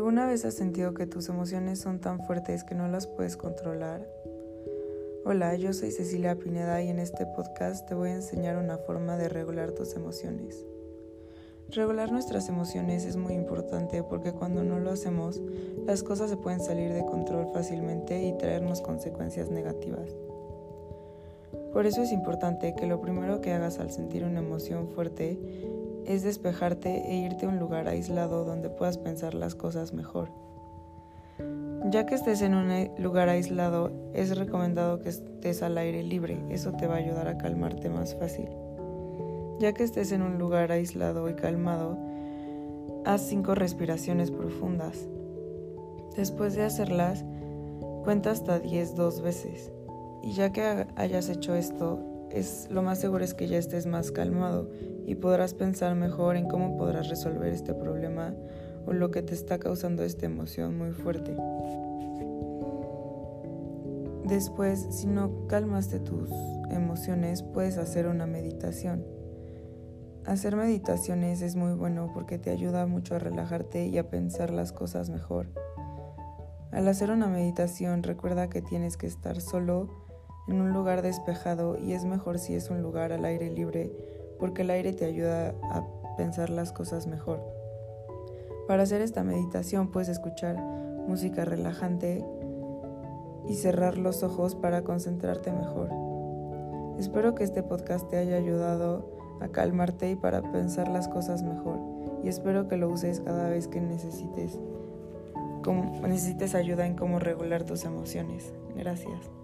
vez has sentido que tus emociones son tan fuertes que no las puedes controlar? Hola, yo soy Cecilia Pineda y en este podcast te voy a enseñar una forma de regular tus emociones. Regular nuestras emociones es muy importante porque cuando no lo hacemos, las cosas se pueden salir de control fácilmente y traernos consecuencias negativas. Por eso es importante que lo primero que hagas al sentir una emoción fuerte es despejarte e irte a un lugar aislado donde puedas pensar las cosas mejor. Ya que estés en un lugar aislado, es recomendado que estés al aire libre, eso te va a ayudar a calmarte más fácil. Ya que estés en un lugar aislado y calmado, haz cinco respiraciones profundas. Después de hacerlas, cuenta hasta 10 dos veces. Y ya que hayas hecho esto, es lo más seguro es que ya estés más calmado y podrás pensar mejor en cómo podrás resolver este problema o lo que te está causando esta emoción muy fuerte. Después, si no calmaste tus emociones, puedes hacer una meditación. Hacer meditaciones es muy bueno porque te ayuda mucho a relajarte y a pensar las cosas mejor. Al hacer una meditación recuerda que tienes que estar solo en un lugar despejado y es mejor si es un lugar al aire libre porque el aire te ayuda a pensar las cosas mejor. Para hacer esta meditación puedes escuchar música relajante y cerrar los ojos para concentrarte mejor. Espero que este podcast te haya ayudado a calmarte y para pensar las cosas mejor y espero que lo uses cada vez que necesites, necesites ayuda en cómo regular tus emociones. Gracias.